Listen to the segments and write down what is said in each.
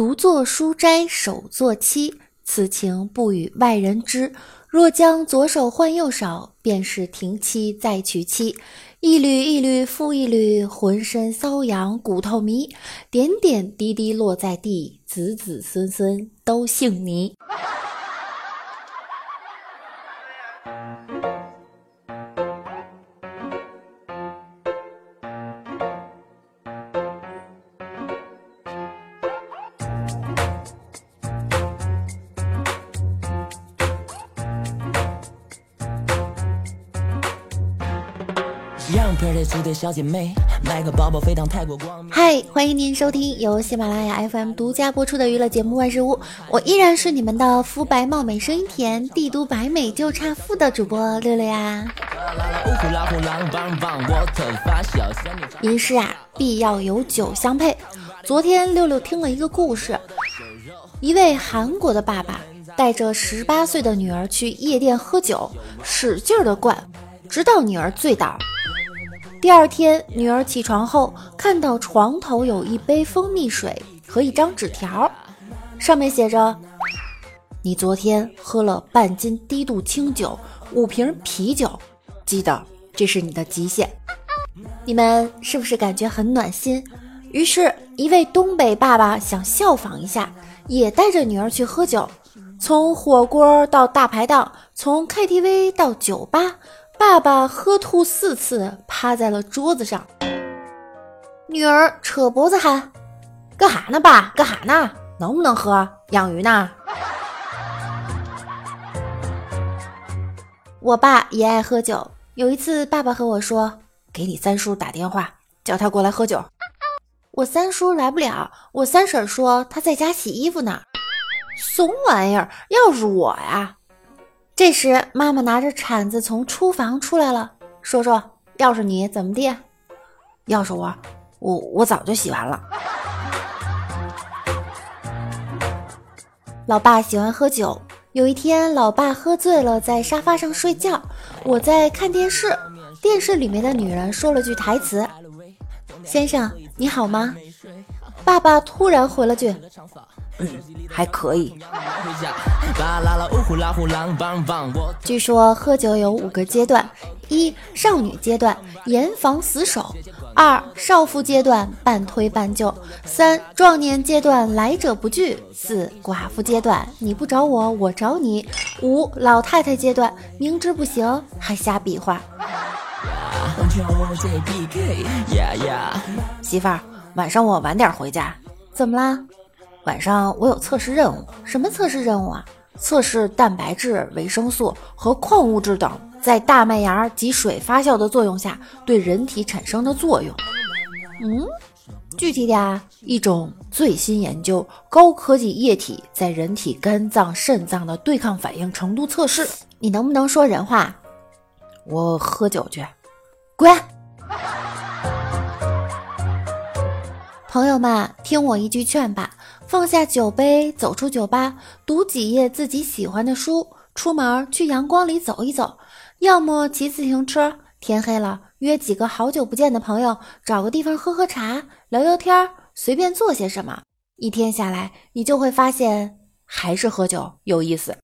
独坐书斋手作妻，此情不与外人知。若将左手换右手，便是停妻再娶妻。一缕一缕复一缕，浑身瘙痒骨头迷。点点滴滴落在地，子子孙孙都姓倪。嗨，欢迎您收听由喜马拉雅 FM 独家播出的娱乐节目《万事屋》，我依然是你们的肤白貌美、声音甜、帝都白美就差富的主播六六呀。饮食啊，必要有酒相配。昨天六六听了一个故事，一位韩国的爸爸带着十八岁的女儿去夜店喝酒，使劲的灌，直到女儿醉倒。第二天，女儿起床后看到床头有一杯蜂蜜水和一张纸条，上面写着：“你昨天喝了半斤低度清酒，五瓶啤酒，记得这是你的极限。”你们是不是感觉很暖心？于是，一位东北爸爸想效仿一下，也带着女儿去喝酒，从火锅到大排档，从 KTV 到酒吧。爸爸喝吐四次，趴在了桌子上。女儿扯脖子喊：“干哈呢，爸？干哈呢？能不能喝？养鱼呢？”我爸也爱喝酒。有一次，爸爸和我说：“给你三叔打电话，叫他过来喝酒。”我三叔来不了，我三婶说他在家洗衣服呢。怂玩意儿，要是我呀。这时，妈妈拿着铲子从厨房出来了，说：“说，要是你怎么地？要是我，我我早就洗完了。”老爸喜欢喝酒。有一天，老爸喝醉了，在沙发上睡觉。我在看电视，电视里面的女人说了句台词：“先生，你好吗？”爸爸突然回了句。嗯，还可以。据说喝酒有五个阶段：一、少女阶段，严防死守；二、少妇阶段，半推半就；三、壮年阶段，来者不拒；四、寡妇阶段，你不找我，我找你；五、老太太阶段，明知不行还瞎比划。媳妇儿，晚上我晚点回家，怎么啦？晚上我有测试任务，什么测试任务啊？测试蛋白质、维生素和矿物质等在大麦芽及水发酵的作用下对人体产生的作用。嗯，具体点，一种最新研究高科技液体在人体肝脏、肾脏的对抗反应程度测试。你能不能说人话？我喝酒去，滚！朋友们，听我一句劝吧。放下酒杯，走出酒吧，读几页自己喜欢的书，出门去阳光里走一走，要么骑自行车。天黑了，约几个好久不见的朋友，找个地方喝喝茶，聊聊天，随便做些什么。一天下来，你就会发现，还是喝酒有意思。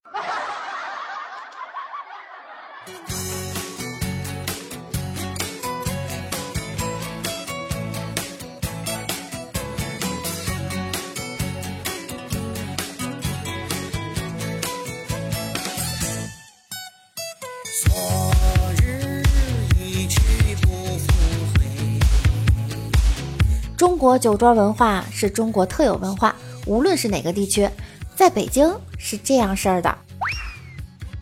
中国酒桌文化是中国特有文化，无论是哪个地区，在北京是这样式儿的。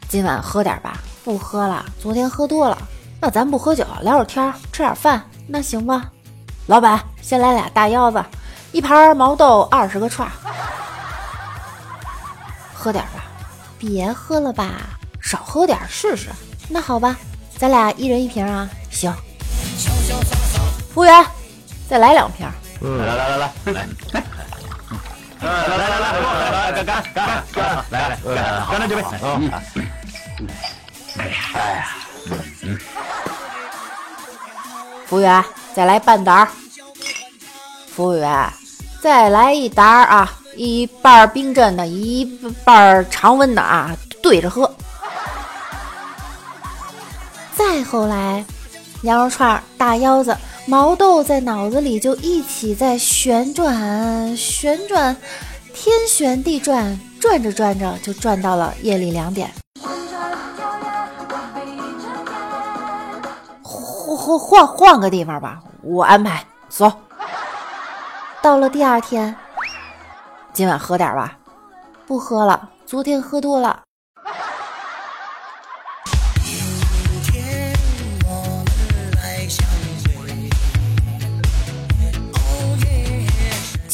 今晚喝点吧，不喝了，昨天喝多了。那咱不喝酒，聊会天，吃点饭，那行吧？老板，先来俩大腰子，一盘毛豆，二十个串。喝点吧，别喝了吧，少喝点试试。那好吧，咱俩一人一瓶啊。行。服务员。再来两瓶。嗯，来来来来来来，来来来来来，干干干干，来来干干这杯。嗯，哎呀哎呀，服务员，再来半打。服务员，再来一打啊！一半冰镇的，一半常温的啊，对着喝。再后来，羊肉串、大腰子、毛豆在脑子里就一起在旋转旋转，天旋地转，转着转着就转到了夜里两点。换换换个地方吧，我安排。走。到了第二天，今晚喝点吧。不喝了，昨天喝多了。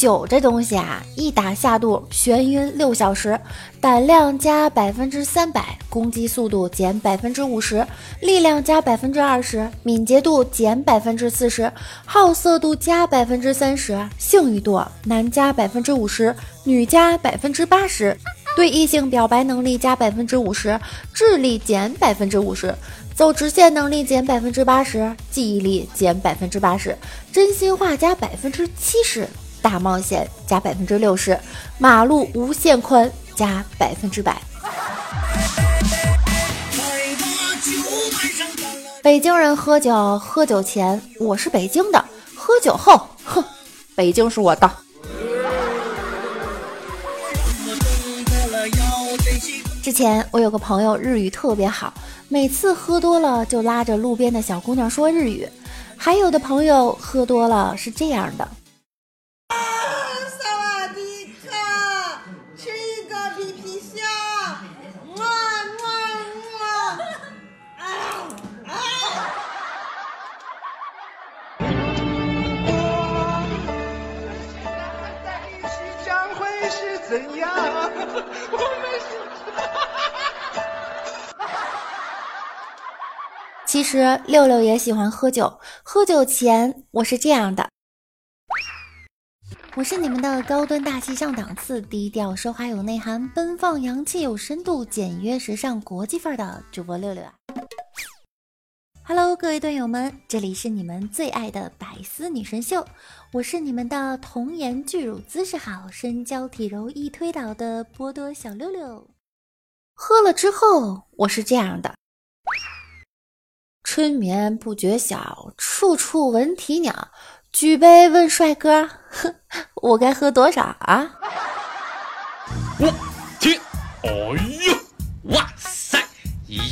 酒这东西啊，一打下肚，眩晕六小时，胆量加百分之三百，攻击速度减百分之五十，力量加百分之二十，敏捷度减百分之四十，好色度加百分之三十，性欲度男加百分之五十，女加百分之八十，对异性表白能力加百分之五十，智力减百分之五十，走直线能力减百分之八十，记忆力减百分之八十，真心话加百分之七十。大冒险加百分之六十，马路无限宽加百分之百。北京人喝酒，喝酒前我是北京的，喝酒后，哼，北京是我的。之前我有个朋友日语特别好，每次喝多了就拉着路边的小姑娘说日语。还有的朋友喝多了是这样的。我没事。其实六六也喜欢喝酒，喝酒前我是这样的。我是你们的高端大气上档次、低调奢华有内涵、奔放洋气有深度、简约时尚国际范儿的主播六六啊！Hello，各位队友们，这里是你们最爱的百思女神秀。我是你们的童颜巨乳姿势好、身娇体柔易推倒的波多小六六。喝了之后，我是这样的：春眠不觉晓，处处闻啼鸟。举杯问帅哥，哼，我该喝多少啊？我天，哎呦，哇塞，呀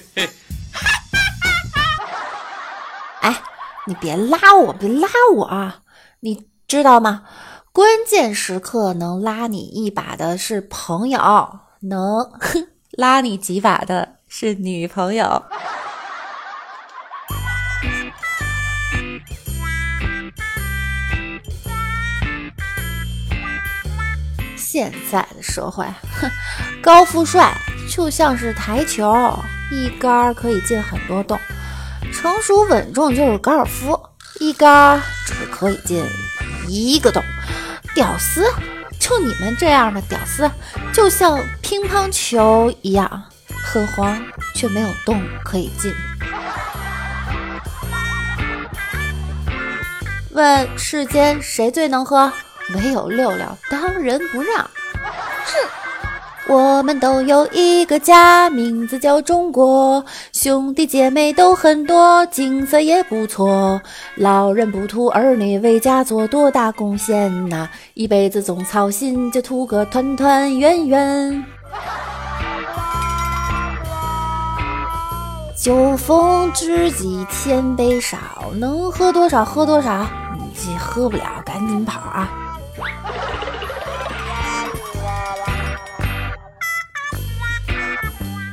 哎。你别拉我，别拉我啊！你知道吗？关键时刻能拉你一把的是朋友，能 拉你几把的是女朋友。现在的社会，哼，高富帅就像是台球，一杆可以进很多洞。成熟稳重就是高尔夫，一杆只可以进一个洞。屌丝，就你们这样的屌丝，就像乒乓球一样，很黄却没有洞可以进。问世间谁最能喝？唯有六六当仁不让。哼我们都有一个家，名字叫中国，兄弟姐妹都很多，景色也不错。老人不图儿女为家做多大贡献呐，一辈子总操心，就图个团团圆圆。酒逢知己千杯少，能喝多少喝多少，你这喝不了赶紧跑啊！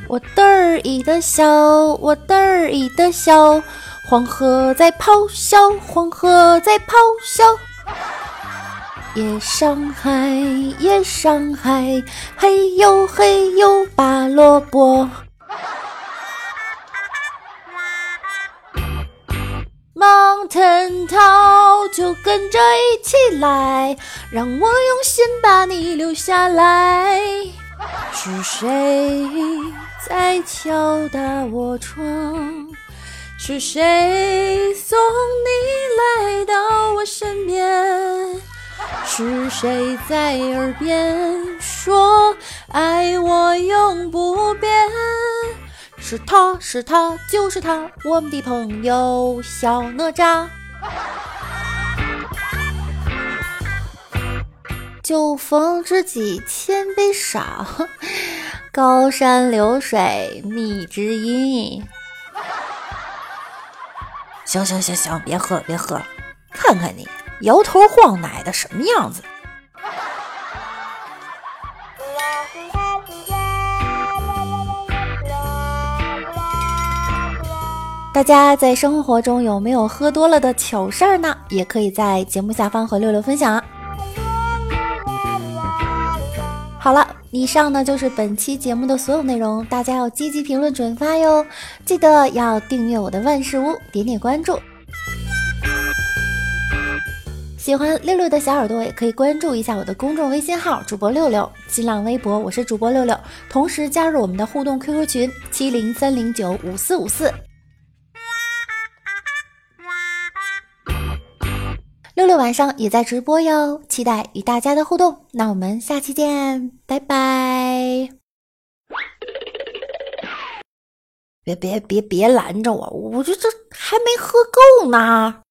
我得意的笑，我得意的笑，黄河在咆哮，黄河在咆哮。夜上海，夜上海，嘿呦嘿呦拔萝卜。Mountain 涛就跟着一起来，让我用心把你留下来。是谁？在敲打我窗，是谁送你来到我身边是谁在耳边说爱我永不变？是他是他就是他，我们的朋友小哪吒。酒逢知己千杯少，高山流水觅知音。行行行行，别喝了别喝了，看看你摇头晃脑的什么样子。大家在生活中有没有喝多了的糗事儿呢？也可以在节目下方和六六分享。好了，以上呢就是本期节目的所有内容，大家要积极评论转发哟，记得要订阅我的万事屋，点点关注。喜欢六六的小耳朵也可以关注一下我的公众微信号主播六六，新浪微博我是主播六六，同时加入我们的互动 QQ 群七零三零九五四五四。晚上也在直播哟，期待与大家的互动。那我们下期见，拜拜！别别别别拦着我，我这这还没喝够呢。